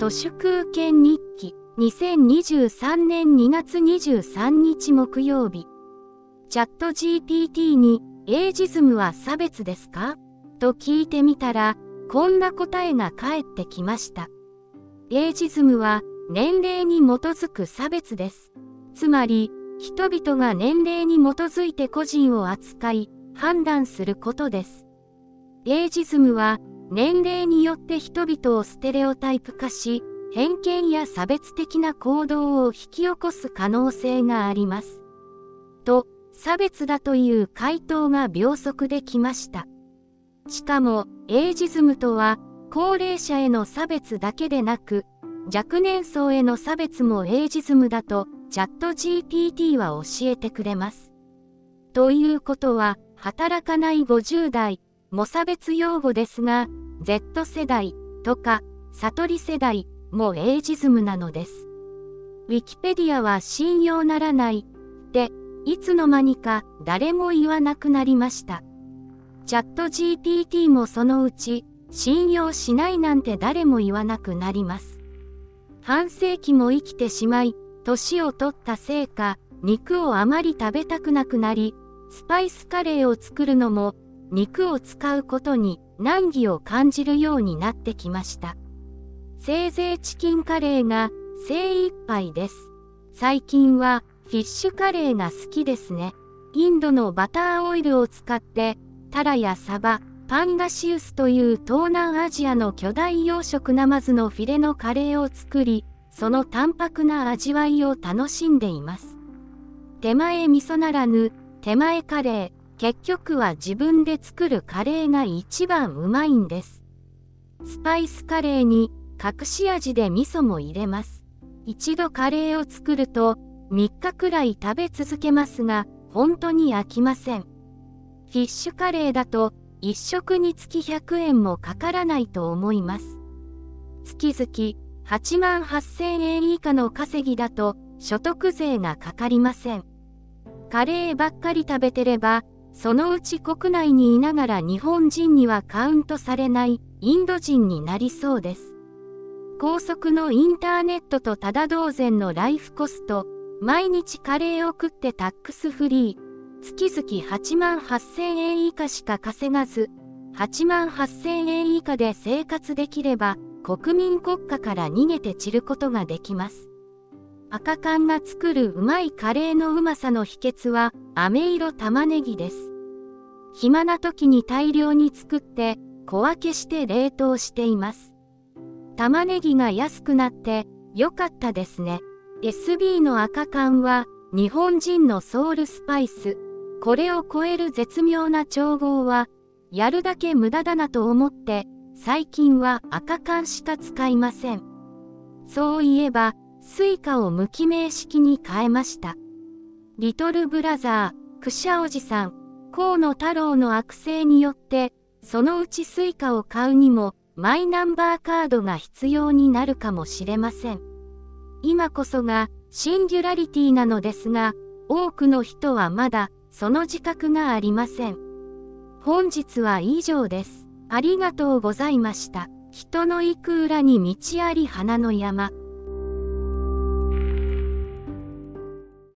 都市空権日記2023年2月23日木曜日チャット GPT にエイジズムは差別ですか？と聞いてみたらこんな答えが返ってきました。エイジズムは年齢に基づく差別です。つまり人々が年齢に基づいて個人を扱い判断することです。エイジズムは年齢によって人々をステレオタイプ化し偏見や差別的な行動を引き起こす可能性があります。と、差別だという回答が秒速できました。しかも、エイジズムとは、高齢者への差別だけでなく、若年層への差別もエイジズムだと、チャット GPT は教えてくれます。ということは、働かない50代も差別用語ですが、Z 世代とか、悟り世代もエイジズムなのです。ウィキペディアは信用ならないっていつの間にか誰も言わなくなりました。チャット GPT もそのうち信用しないなんて誰も言わなくなります。半世紀も生きてしまい、年を取ったせいか、肉をあまり食べたくなくなり、スパイスカレーを作るのも、肉を使うことに難儀を感じるようになってきました。せいぜいチキンカレーが精一杯です。最近はフィッシュカレーが好きですね。インドのバターオイルを使ってタラやサバ、パンガシウスという東南アジアの巨大養殖ナマズのフィレのカレーを作り、その淡白な味わいを楽しんでいます。手前味噌ならぬ手前カレー、結局は自分で作るカレーが一番うまいんです。スパイスカレーに隠し味で味噌も入れます。一度カレーを作ると3日くらい食べ続けますが、本当に飽きません。フィッシュカレーだと1食につき100円もかからないと思います。月々8万8000円以下の稼ぎだと所得税がかかりません。カレーばっかり食べてれば、そのうち国内にいながら日本人にはカウントされないインド人になりそうです。高速のインターネットとただ同然のライフコスト、毎日カレーを食ってタックスフリー、月々8万8000円以下しか稼がず、8万8000円以下で生活できれば、国民国家から逃げて散ることができます。赤缶が作るうまいカレーのうまさの秘訣は、飴色玉ねぎです。暇な時に大量に作って、小分けして冷凍しています。玉ねぎが安くなって良かったですね。SB の赤缶は日本人のソウルスパイス。これを超える絶妙な調合はやるだけ無駄だなと思って最近は赤缶しか使いません。そういえば Suica を無記名式に変えました。リトルブラザー、クシャおじさん、河野太郎の悪政によってそのうち Suica を買うにもマイナンバーカードが必要になるかもしれません。今こそがシンギュラリティなのですが、多くの人はまだその自覚がありません。本日は以上です。ありがとうございました。人の行く裏に道あり花の山。